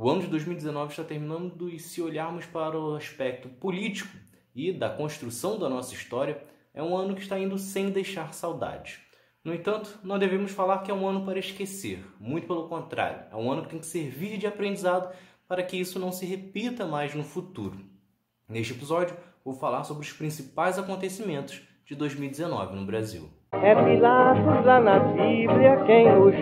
O ano de 2019 está terminando e se olharmos para o aspecto político e da construção da nossa história, é um ano que está indo sem deixar saudades. No entanto, não devemos falar que é um ano para esquecer, muito pelo contrário, é um ano que tem que servir de aprendizado para que isso não se repita mais no futuro. Neste episódio, vou falar sobre os principais acontecimentos de 2019 no Brasil. É Pilatos lá na Bíblia quem diz,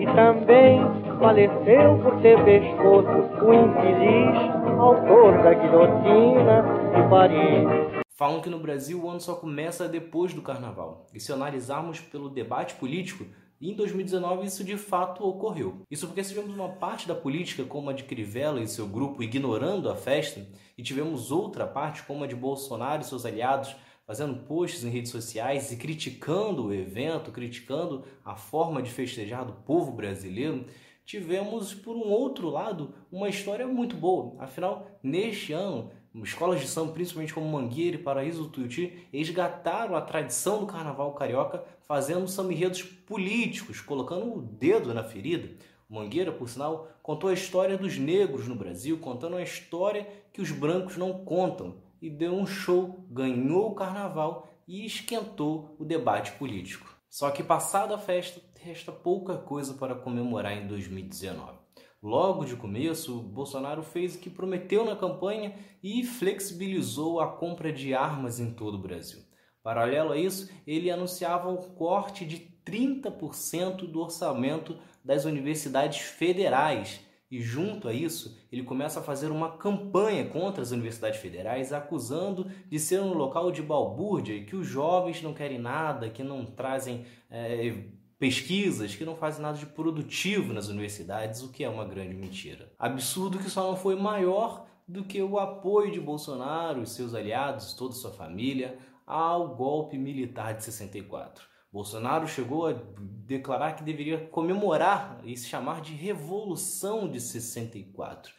e também faleceu por ter pescoço o infeliz autor da guilhotina de Paris. Falam que no Brasil o ano só começa depois do carnaval. E se analisarmos pelo debate político, em 2019 isso de fato ocorreu. Isso porque tivemos uma parte da política, como a de Crivella e seu grupo, ignorando a festa, e tivemos outra parte, como a de Bolsonaro e seus aliados, fazendo posts em redes sociais e criticando o evento, criticando a forma de festejar do povo brasileiro, tivemos, por um outro lado, uma história muito boa. Afinal, neste ano, escolas de samba, principalmente como Mangueira e Paraíso Tuiuti, resgataram a tradição do carnaval carioca fazendo samba-enredos políticos, colocando o dedo na ferida. Mangueira, por sinal, contou a história dos negros no Brasil, contando a história que os brancos não contam, e deu um show, ganhou o carnaval e esquentou o debate político. Só que passada a festa, resta pouca coisa para comemorar em 2019. Logo de começo, Bolsonaro fez o que prometeu na campanha e flexibilizou a compra de armas em todo o Brasil. Paralelo a isso, ele anunciava um corte de 30% do orçamento das universidades federais. E junto a isso, ele começa a fazer uma campanha contra as universidades federais, acusando de ser um local de balbúrdia que os jovens não querem nada, que não trazem é, pesquisas que não fazem nada de produtivo nas universidades, o que é uma grande mentira. Absurdo que só não foi maior do que o apoio de Bolsonaro e seus aliados, toda sua família, ao golpe militar de 64. Bolsonaro chegou a declarar que deveria comemorar e se chamar de Revolução de 64.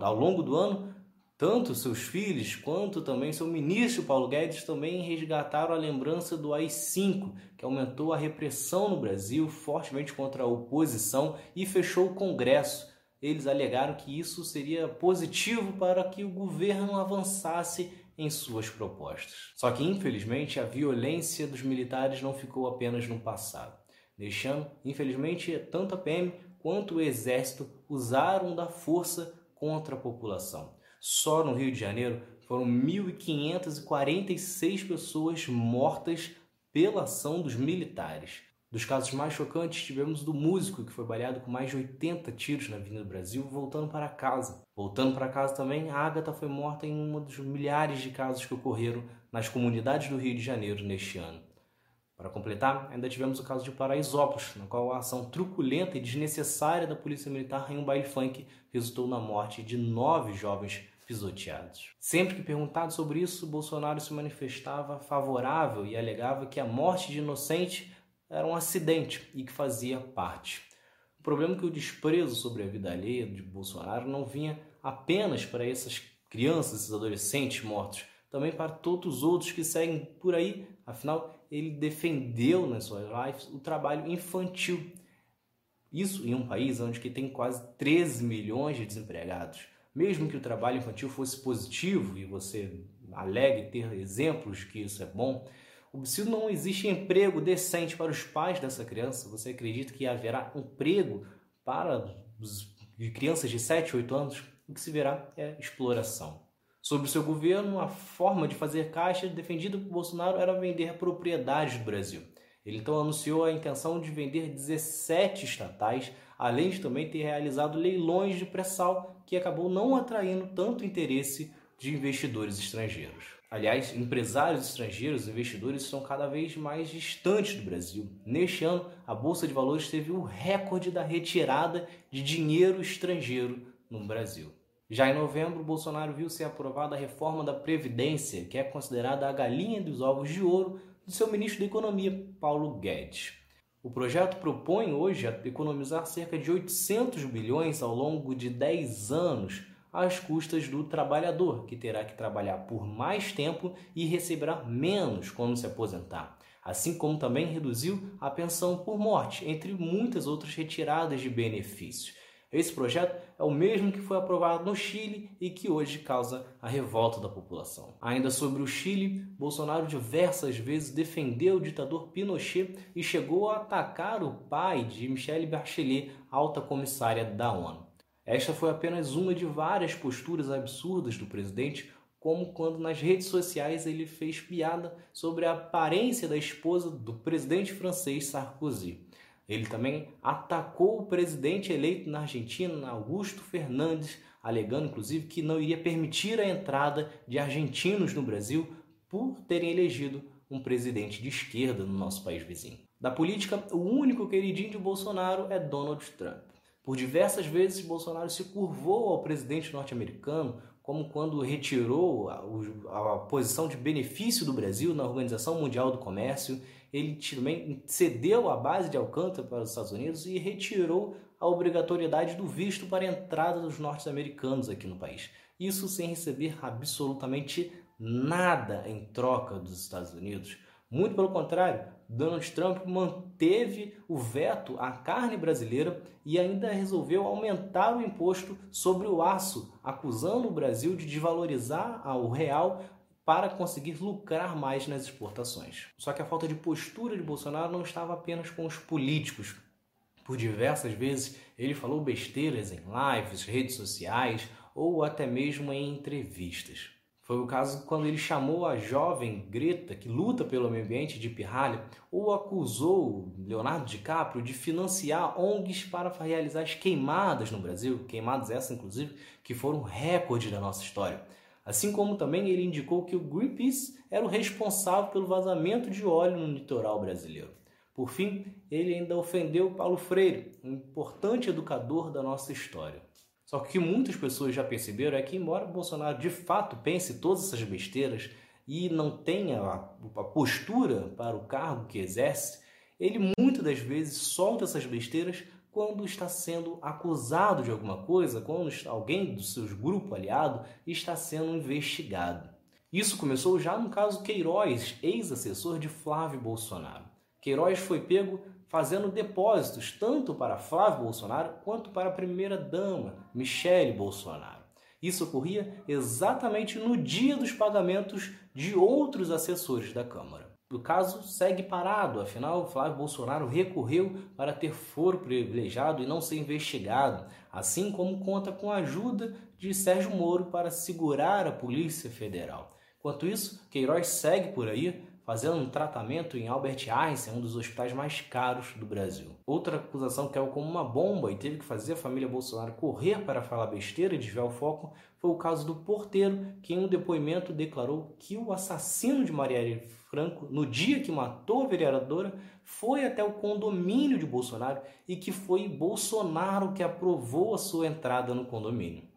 Ao longo do ano, tanto seus filhos quanto também seu ministro Paulo Guedes também resgataram a lembrança do AI-5, que aumentou a repressão no Brasil fortemente contra a oposição e fechou o Congresso. Eles alegaram que isso seria positivo para que o governo avançasse em suas propostas. Só que, infelizmente, a violência dos militares não ficou apenas no passado. Ano, infelizmente, tanto a PM quanto o Exército usaram da força contra a população. Só no Rio de Janeiro foram 1.546 pessoas mortas pela ação dos militares. Dos casos mais chocantes, tivemos do músico que foi baleado com mais de 80 tiros na Avenida do Brasil, voltando para casa. Voltando para casa também, a Agatha foi morta em um dos milhares de casos que ocorreram nas comunidades do Rio de Janeiro neste ano. Para completar, ainda tivemos o caso de Paraisópolis, na qual a ação truculenta e desnecessária da Polícia Militar em um baile funk resultou na morte de nove jovens pisoteados. Sempre que perguntado sobre isso, Bolsonaro se manifestava favorável e alegava que a morte de inocente era um acidente e que fazia parte. O problema é que o desprezo sobre a vida alheia de Bolsonaro não vinha apenas para essas crianças, esses adolescentes mortos, também para todos os outros que seguem por aí. Afinal, ele defendeu nas suas lives o trabalho infantil. Isso em um país onde tem quase 13 milhões de desempregados mesmo que o trabalho infantil fosse positivo e você alegue ter exemplos que isso é bom, se não existe emprego decente para os pais dessa criança, você acredita que haverá emprego para crianças de 7, 8 anos? O que se verá é exploração. Sobre o seu governo, a forma de fazer caixa defendida por Bolsonaro era vender propriedades do Brasil. Ele então anunciou a intenção de vender 17 estatais, além de também ter realizado leilões de pré-sal, que acabou não atraindo tanto interesse de investidores estrangeiros. Aliás, empresários estrangeiros, investidores estão cada vez mais distantes do Brasil. Neste ano, a Bolsa de Valores teve o recorde da retirada de dinheiro estrangeiro no Brasil. Já em novembro, Bolsonaro viu ser aprovada a reforma da Previdência, que é considerada a galinha dos ovos de ouro do seu ministro da Economia, Paulo Guedes. O projeto propõe hoje economizar cerca de 800 bilhões ao longo de 10 anos às custas do trabalhador, que terá que trabalhar por mais tempo e receberá menos quando se aposentar. Assim como também reduziu a pensão por morte, entre muitas outras retiradas de benefícios. Esse projeto é o mesmo que foi aprovado no Chile e que hoje causa a revolta da população. Ainda sobre o Chile, Bolsonaro diversas vezes defendeu o ditador Pinochet e chegou a atacar o pai de Michelle Bachelet, alta comissária da ONU. Esta foi apenas uma de várias posturas absurdas do presidente, como quando nas redes sociais ele fez piada sobre a aparência da esposa do presidente francês Sarkozy. Ele também atacou o presidente eleito na Argentina, Augusto Fernandes, alegando inclusive que não iria permitir a entrada de argentinos no Brasil por terem elegido um presidente de esquerda no nosso país vizinho. Da política, o único queridinho de Bolsonaro é Donald Trump. Por diversas vezes, Bolsonaro se curvou ao presidente norte-americano, como quando retirou a, a, posição de benefício do Brasil na Organização Mundial do Comércio ele também cedeu a base de Alcântara para os Estados Unidos e retirou a obrigatoriedade do visto para a entrada dos norte-americanos aqui no país. Isso sem receber absolutamente nada em troca dos Estados Unidos. Muito pelo contrário, Donald Trump manteve o veto à carne brasileira e ainda resolveu aumentar o imposto sobre o aço, acusando o Brasil de desvalorizar o real para conseguir lucrar mais nas exportações. Só que a falta de postura de Bolsonaro não estava apenas com os políticos. Por diversas vezes ele falou besteiras em lives, redes sociais ou até mesmo em entrevistas. Foi o caso quando ele chamou a jovem Greta, que luta pelo meio ambiente, de pirralha, ou acusou Leonardo DiCaprio de financiar ONGs para realizar as queimadas no Brasil, queimadas essas, inclusive, que foram recorde da nossa história. Assim como também ele indicou que o Greenpeace era o responsável pelo vazamento de óleo no litoral brasileiro. Por fim, ele ainda ofendeu Paulo Freire, um importante educador da nossa história. Só que o que muitas pessoas já perceberam é que, embora Bolsonaro de fato pense todas essas besteiras e não tenha a, postura para o cargo que exerce, ele muitas das vezes solta essas besteiras quando está sendo acusado de alguma coisa, quando alguém do seu grupo aliado está sendo investigado. Isso começou já no caso Queiroz, ex-assessor de Flávio Bolsonaro. Queiroz foi pego fazendo depósitos tanto para Flávio Bolsonaro quanto para a primeira-dama, Michele Bolsonaro. Isso ocorria exatamente no dia dos pagamentos de outros assessores da Câmara. O caso segue parado, afinal, Flávio Bolsonaro recorreu para ter foro privilegiado e não ser investigado, assim como conta com a ajuda de Sérgio Moro para segurar a Polícia Federal. Enquanto isso, Queiroz segue por aí fazendo um tratamento em Albert Einstein, um dos hospitais mais caros do Brasil. Outra acusação que caiu como uma bomba e teve que fazer a família Bolsonaro correr para falar besteira e desviar o foco foi o caso do porteiro, que em um depoimento declarou que o assassino de Marielle Franco, no dia que matou a vereadora, foi até o condomínio de Bolsonaro e que foi Bolsonaro que aprovou a sua entrada no condomínio.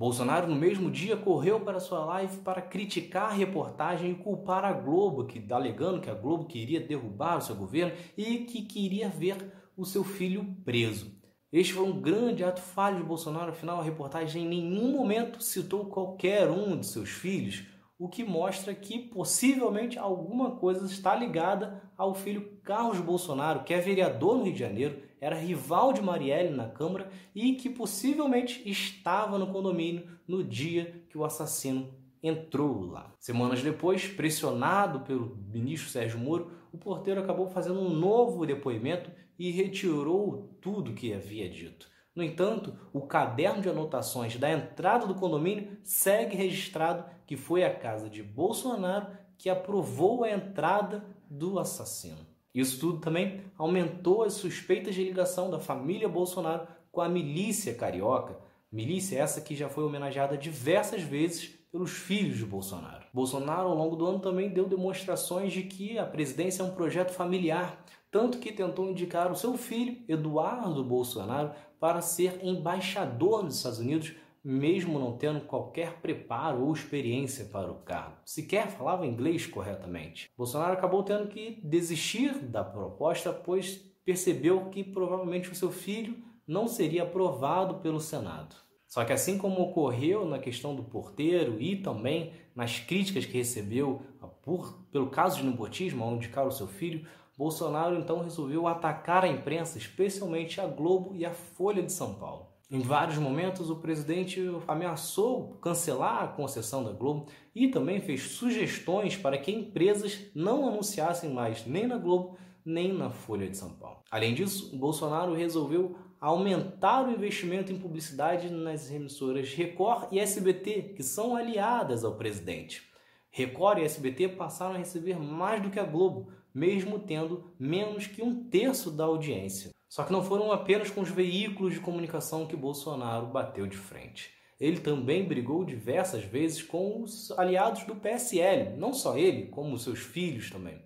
Bolsonaro, no mesmo dia, correu para sua live para criticar a reportagem e culpar a Globo, que alegando que a Globo queria derrubar o seu governo e que queria ver o seu filho preso. Este foi um grande ato falho de Bolsonaro, afinal a reportagem em nenhum momento citou qualquer um de seus filhos, o que mostra que possivelmente alguma coisa está ligada ao filho Carlos Bolsonaro, que é vereador no Rio de Janeiro, era rival de Marielle na Câmara e que possivelmente estava no condomínio no dia que o assassino entrou lá. Semanas depois, pressionado pelo ministro Sérgio Moro, o porteiro acabou fazendo um novo depoimento e retirou tudo que havia dito. No entanto, o caderno de anotações da entrada do condomínio segue registrado que foi a casa de Bolsonaro que aprovou a entrada do assassino. Isso tudo também aumentou as suspeitas de ligação da família Bolsonaro com a milícia carioca, milícia essa que já foi homenageada diversas vezes pelos filhos de Bolsonaro. Bolsonaro, ao longo do ano, também deu demonstrações de que a presidência é um projeto familiar, tanto que tentou indicar o seu filho, Eduardo Bolsonaro, para ser embaixador nos Estados Unidos, mesmo não tendo qualquer preparo ou experiência para o cargo. Sequer falava inglês corretamente. Bolsonaro acabou tendo que desistir da proposta, pois percebeu que provavelmente o seu filho não seria aprovado pelo Senado. Só que assim como ocorreu na questão do porteiro e também nas críticas que recebeu por, pelo caso de nepotismo, onde indicar o seu filho, Bolsonaro então resolveu atacar a imprensa, especialmente a Globo e a Folha de São Paulo. Em vários momentos, o presidente ameaçou cancelar a concessão da Globo e também fez sugestões para que empresas não anunciassem mais nem na Globo nem na Folha de São Paulo. Além disso, Bolsonaro resolveu aumentar o investimento em publicidade nas emissoras Record e SBT, que são aliadas ao presidente. Record e SBT passaram a receber mais do que a Globo, mesmo tendo menos que um terço da audiência. Só que não foram apenas com os veículos de comunicação que Bolsonaro bateu de frente. Ele também brigou diversas vezes com os aliados do PSL, não só ele, como seus filhos também.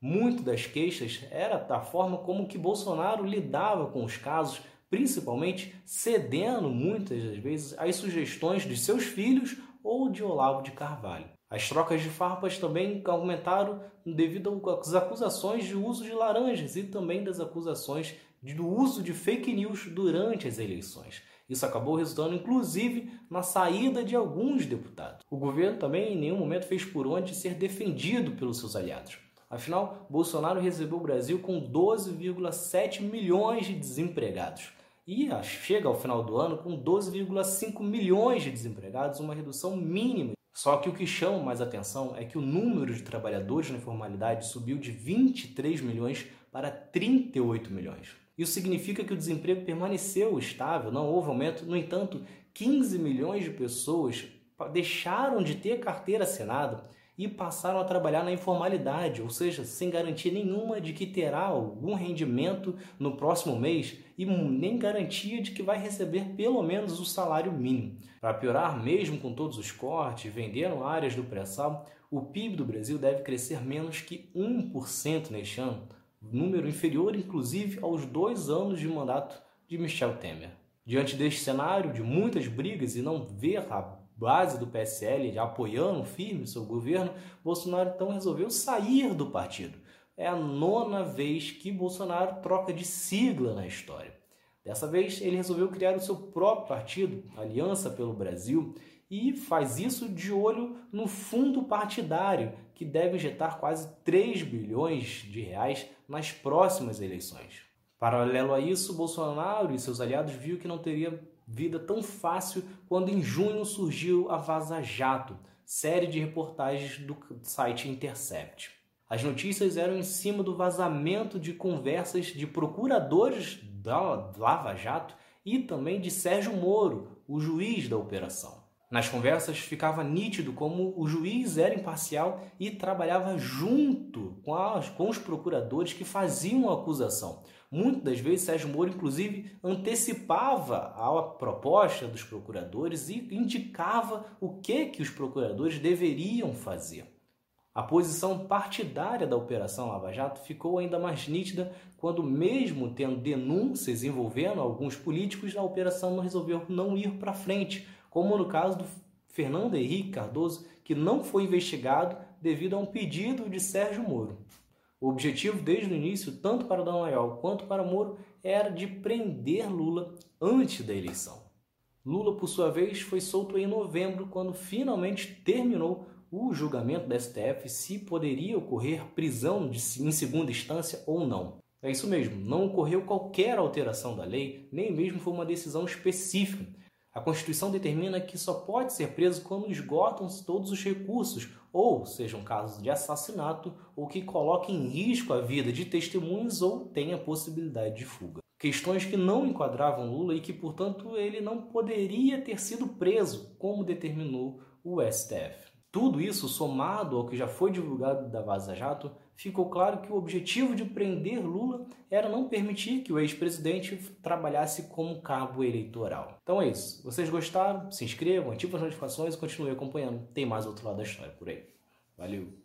Muito das queixas era da forma como que Bolsonaro lidava com os casos, principalmente cedendo muitas das vezes às sugestões de seus filhos ou de Olavo de Carvalho. As trocas de farpas também aumentaram devido às acusações de uso de laranjas e também das acusações do uso de fake news durante as eleições. Isso acabou resultando, inclusive, na saída de alguns deputados. O governo também em nenhum momento fez por onde ser defendido pelos seus aliados. Afinal, Bolsonaro recebeu o Brasil com 12,7 milhões de desempregados. E chega ao final do ano com 12,5 milhões de desempregados, uma redução mínima. Só que o que chama mais atenção é que o número de trabalhadores na informalidade subiu de 23 milhões para 38 milhões. Isso significa que o desemprego permaneceu estável, não houve aumento. No entanto, 15 milhões de pessoas deixaram de ter carteira assinada e passaram a trabalhar na informalidade, ou seja, sem garantia nenhuma de que terá algum rendimento no próximo mês e nem garantia de que vai receber pelo menos o salário mínimo. Para piorar, mesmo com todos os cortes, vendendo áreas do pré-sal, o PIB do Brasil deve crescer menos que 1% neste ano, número inferior inclusive aos dois anos de mandato de Michel Temer. Diante deste cenário de muitas brigas e não ver a base do PSL apoiando firme seu governo, Bolsonaro então resolveu sair do partido. É a nona vez que Bolsonaro troca de sigla na história. Dessa vez, ele resolveu criar o seu próprio partido, Aliança pelo Brasil, e faz isso de olho no fundo partidário, que deve injetar quase 3 bilhões de reais nas próximas eleições. Paralelo a isso, Bolsonaro e seus aliados viu que não teria vida tão fácil quando em junho surgiu a Vaza Jato, série de reportagens do site Intercept. As notícias eram em cima do vazamento de conversas de procuradores da Lava Jato e também de Sérgio Moro, o juiz da operação. Nas conversas ficava nítido como o juiz era imparcial e trabalhava junto com, as, com os procuradores que faziam a acusação. Muitas das vezes Sérgio Moro, inclusive, antecipava a proposta dos procuradores e indicava o que, que os procuradores deveriam fazer. A posição partidária da Operação Lava Jato ficou ainda mais nítida quando, mesmo tendo denúncias envolvendo alguns políticos, a operação não resolveu não ir para frente como no caso do Fernando Henrique Cardoso, que não foi investigado devido a um pedido de Sérgio Moro. O objetivo desde o início, tanto para Dallagnol quanto para Moro, era de prender Lula antes da eleição. Lula, por sua vez, foi solto em novembro, quando finalmente terminou o julgamento da STF se poderia ocorrer prisão de, em segunda instância ou não. É isso mesmo, não ocorreu qualquer alteração da lei, nem mesmo foi uma decisão específica. A Constituição determina que só pode ser preso quando esgotam-se todos os recursos, ou sejam casos de assassinato, ou que coloquem em risco a vida de testemunhas ou tenha possibilidade de fuga. Questões que não enquadravam Lula e que, portanto, ele não poderia ter sido preso, como determinou o STF. Tudo isso, somado ao que já foi divulgado da Vaza Jato, ficou claro que o objetivo de prender Lula era não permitir que o ex-presidente trabalhasse como cabo eleitoral. Então é isso. Vocês gostaram? Se inscrevam, ativem as notificações e continuem acompanhando. Tem mais outro lado da história por aí. Valeu!